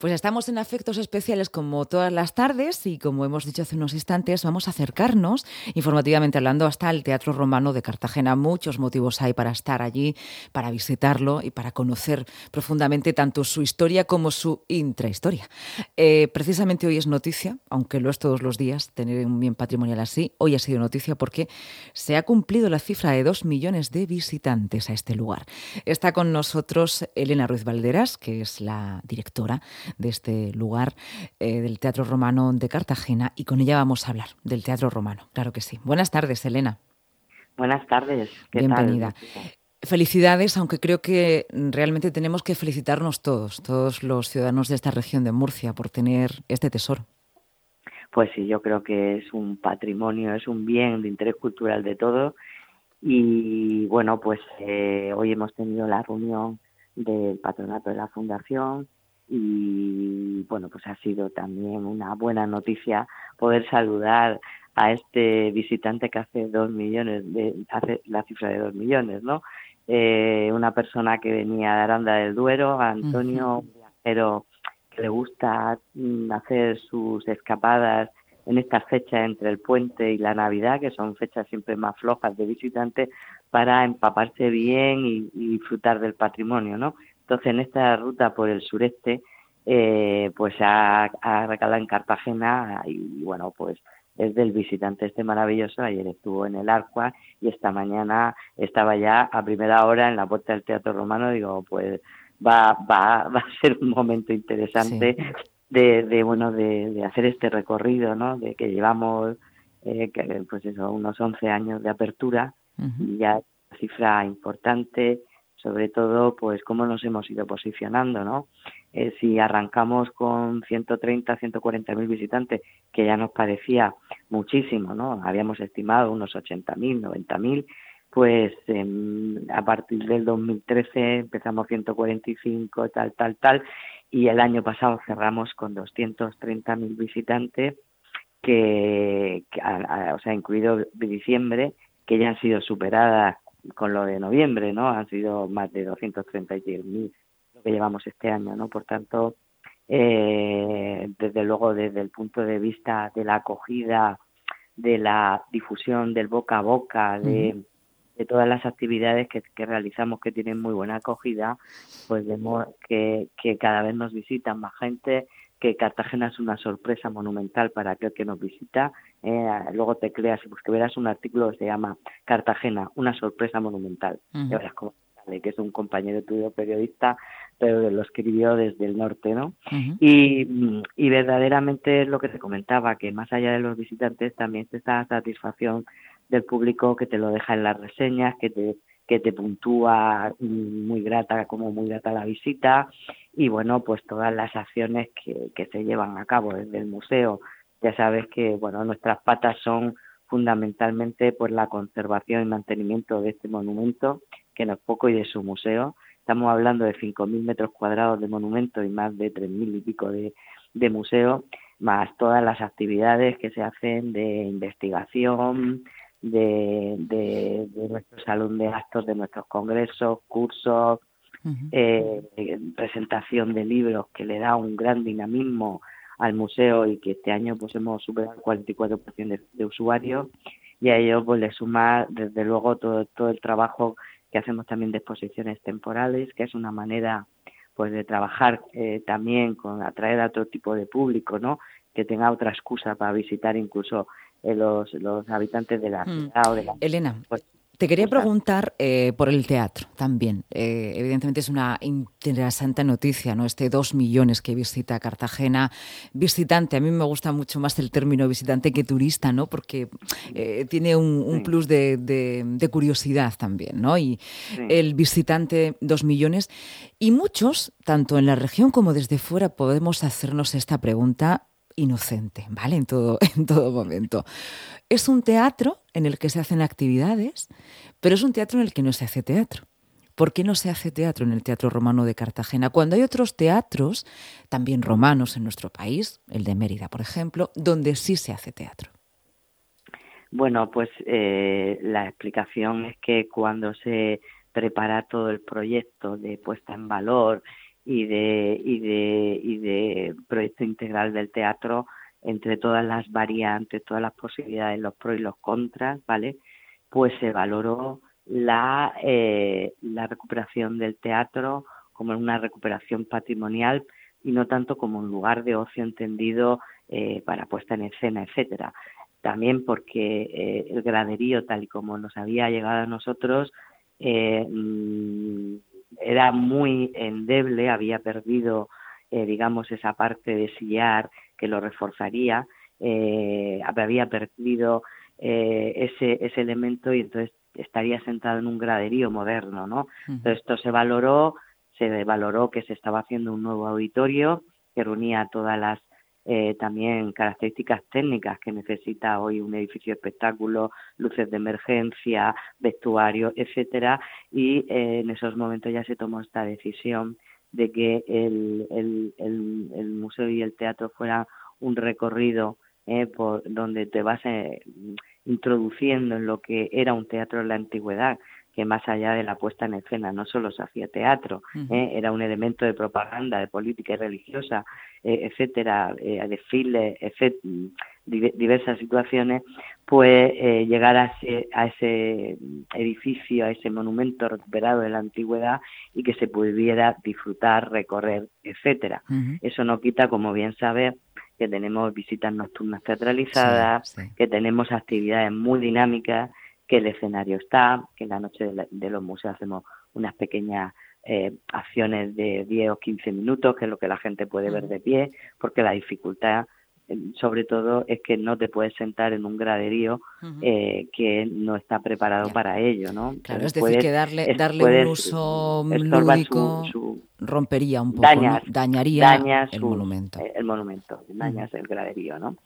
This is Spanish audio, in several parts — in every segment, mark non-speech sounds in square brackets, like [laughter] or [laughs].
Pues estamos en afectos especiales como todas las tardes y como hemos dicho hace unos instantes, vamos a acercarnos informativamente hablando hasta el Teatro Romano de Cartagena. Muchos motivos hay para estar allí, para visitarlo y para conocer profundamente tanto su historia como su intrahistoria. Eh, precisamente hoy es noticia, aunque lo es todos los días, tener un bien patrimonial así. Hoy ha sido noticia porque se ha cumplido la cifra de dos millones de visitantes a este lugar. Está con nosotros Elena Ruiz Valderas, que es la directora de este lugar eh, del Teatro Romano de Cartagena y con ella vamos a hablar del Teatro Romano, claro que sí. Buenas tardes, Elena. Buenas tardes. Bienvenida. Felicidades, aunque creo que realmente tenemos que felicitarnos todos, todos los ciudadanos de esta región de Murcia, por tener este tesoro. Pues sí, yo creo que es un patrimonio, es un bien de interés cultural de todos. Y bueno, pues eh, hoy hemos tenido la reunión del patronato de la Fundación y bueno, pues ha sido también una buena noticia poder saludar a este visitante que hace dos millones, de, hace la cifra de dos millones, ¿no? Eh, una persona que venía de Aranda del Duero, Antonio, viajero que le gusta mm, hacer sus escapadas en estas fechas entre el puente y la Navidad, que son fechas siempre más flojas de visitantes, para empaparse bien y, y disfrutar del patrimonio, ¿no? Entonces, en esta ruta por el sureste, eh, pues ha, ha recalado en Cartagena y, bueno, pues es del visitante este maravilloso. Ayer estuvo en el Arqua y esta mañana estaba ya a primera hora en la puerta del Teatro Romano. Digo, pues va, va, [laughs] va a ser un momento interesante de, de, bueno, de, de, hacer este recorrido, ¿no? De que llevamos, eh, que, pues eso, unos 11 años de apertura y ya cifra importante sobre todo pues cómo nos hemos ido posicionando, ¿no? Eh, si arrancamos con 130, 140 mil visitantes, que ya nos parecía muchísimo, ¿no? Habíamos estimado unos 80 mil, 90 mil, pues a partir del 2013 empezamos 145, tal, tal, tal, y el año pasado cerramos con 230 mil visitantes, que, o sea, incluido diciembre, que ya han sido superadas con lo de noviembre, ¿no? Han sido más de 236.000 lo que llevamos este año, ¿no? Por tanto, eh, desde luego, desde el punto de vista de la acogida, de la difusión del boca a boca, de, de todas las actividades que, que, realizamos que tienen muy buena acogida, pues vemos que, que cada vez nos visitan más gente, que Cartagena es una sorpresa monumental para aquel que nos visita. Eh, luego te creas, pues que verás un artículo que se llama Cartagena, una sorpresa monumental. que es un compañero tuyo periodista, pero lo escribió desde el norte, ¿no? y, y verdaderamente es lo que te comentaba, que más allá de los visitantes también está esta satisfacción del público que te lo deja en las reseñas, que te que te puntúa muy grata como muy grata la visita. Y bueno pues todas las acciones que, que se llevan a cabo desde el museo. Ya sabes que bueno nuestras patas son fundamentalmente pues la conservación y mantenimiento de este monumento que no es poco y de su museo. Estamos hablando de 5.000 metros cuadrados de monumento y más de 3.000 y pico de, de museo más todas las actividades que se hacen de investigación de, de, de nuestro salón de actos, de nuestros congresos, cursos, eh, presentación de libros que le da un gran dinamismo al museo y que este año pues hemos superado el 44% de, de usuarios y a ello pues le suma desde luego todo, todo el trabajo que hacemos también de exposiciones temporales, que es una manera pues de trabajar eh, también con atraer a otro tipo de público, ¿no? Que tenga otra excusa para visitar incluso los, los habitantes de la mm. ciudad o de la... Elena, pues, te quería preguntar eh, por el teatro también. Eh, evidentemente es una interesante noticia, ¿no? Este dos millones que visita Cartagena. Visitante, a mí me gusta mucho más el término visitante que turista, ¿no? Porque eh, tiene un, un plus de, de, de, curiosidad también, ¿no? Y sí. el visitante dos millones. Y muchos, tanto en la región como desde fuera, podemos hacernos esta pregunta inocente, ¿vale? En todo, [laughs] en todo momento. Es un teatro en el que se hacen actividades, pero es un teatro en el que no se hace teatro. ¿Por qué no se hace teatro en el Teatro Romano de Cartagena? Cuando hay otros teatros, también romanos en nuestro país, el de Mérida, por ejemplo, donde sí se hace teatro. Bueno, pues eh, la explicación es que cuando se prepara todo el proyecto de puesta en valor y de, y de, y de proyecto integral del teatro entre todas las variantes, todas las posibilidades, los pros y los contras, ¿vale? Pues se valoró la, eh, la recuperación del teatro como una recuperación patrimonial y no tanto como un lugar de ocio entendido eh, para puesta en escena, etcétera. También porque eh, el graderío, tal y como nos había llegado a nosotros, eh, mm, era muy endeble, había perdido, digamos, esa parte de sillar que lo reforzaría, había perdido ese, ese elemento y entonces estaría sentado en un graderío moderno, ¿no? Entonces esto se valoró, se valoró que se estaba haciendo un nuevo auditorio que reunía todas las eh, también características técnicas que necesita hoy un edificio de espectáculo, luces de emergencia, vestuario, etcétera, y eh, en esos momentos ya se tomó esta decisión de que el, el, el, museo y el teatro fueran un recorrido eh, por donde te vas eh, introduciendo en lo que era un teatro en la antigüedad, que más allá de la puesta en escena no solo se hacía teatro, ¿eh? era un elemento de propaganda, de política y religiosa, eh, etcétera, eh, desfiles, diversas situaciones, pues eh, llegar a ese, a ese edificio, a ese monumento recuperado de la antigüedad y que se pudiera disfrutar, recorrer, etcétera. Eso no quita, como bien sabes, que tenemos visitas nocturnas teatralizadas, que tenemos actividades muy dinámicas que el escenario está, que en la noche de, los museos hacemos unas pequeñas eh, acciones de 10 o 15 minutos, que es lo que la gente puede ver de pie, porque la dificultad sobre todo es que no te puedes sentar en un graderío eh, que no está preparado para ello, ¿no? Claro, es decir, que darle, darle un uso lúdico rompería un poco, dañaría el monumento. El monumento, dañas el graderío, ¿no?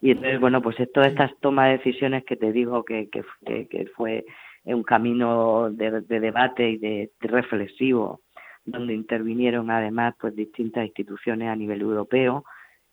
Y entonces, bueno, pues todas estas tomas de decisiones que te digo que, que, que fue un camino de, debate y de, de reflexivo donde intervinieron además pues distintas instituciones a nivel europeo,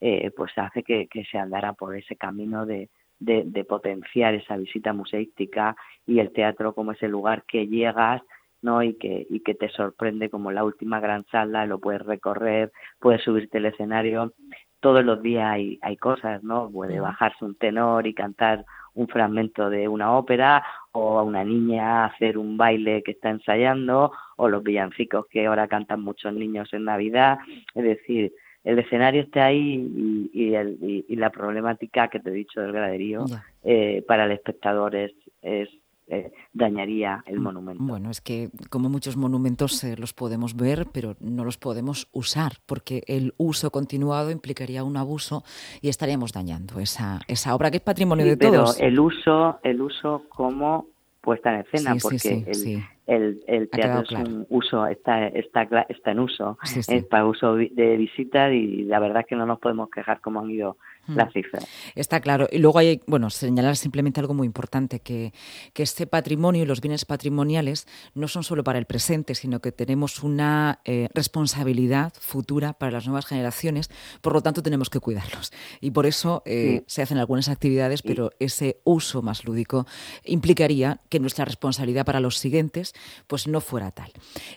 eh, pues hace que, se andara por ese camino de, de, potenciar esa visita museística y el teatro como ese lugar que llegas ¿no? y que y que te sorprende como la última gran sala lo puedes recorrer puedes subirte al escenario. Todos los días hay, hay cosas no puede bajarse un tenor y cantar un fragmento de una ópera o a una niña hacer un baile que está ensayando o los villancicos que ahora cantan muchos niños en Navidad. Es decir el escenario esté ahí y, la problemática que te he dicho del graderío eh, para el espectador es, eh, dañaría el mm, monumento. Bueno, es que como muchos monumentos eh, los podemos ver, pero no los podemos usar, porque el uso continuado implicaría un abuso y estaríamos dañando esa, esa obra que es patrimonio de todos. Pero el uso, el uso como puesta en escena, porque el, el, teatro es un uso, está, está, está en uso, es para uso de visita y la verdad es que no nos podemos quejar cómo han ido Hmm. la cifra. Está claro. Y luego hay, bueno, señalar simplemente algo muy importante, que, que este patrimonio y los bienes patrimoniales no son solo para el presente, sino que tenemos una eh, responsabilidad futura para las nuevas generaciones, por lo tanto tenemos que cuidarlos. Y por eso eh, se hacen algunas actividades, pero ese uso más lúdico implicaría que nuestra responsabilidad para los siguientes pues no fuera tal.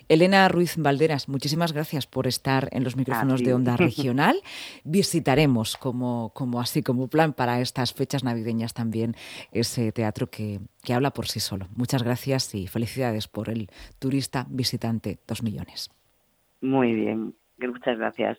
Elena Ruiz Valderas, muchísimas gracias por estar en los micrófonos de Onda [laughs] Regional. Visitaremos como como así como plan para estas fechas navideñas también ese teatro que, que habla por sí solo. Muchas gracias y felicidades por el turista visitante 2 millones. Muy bien, muchas gracias.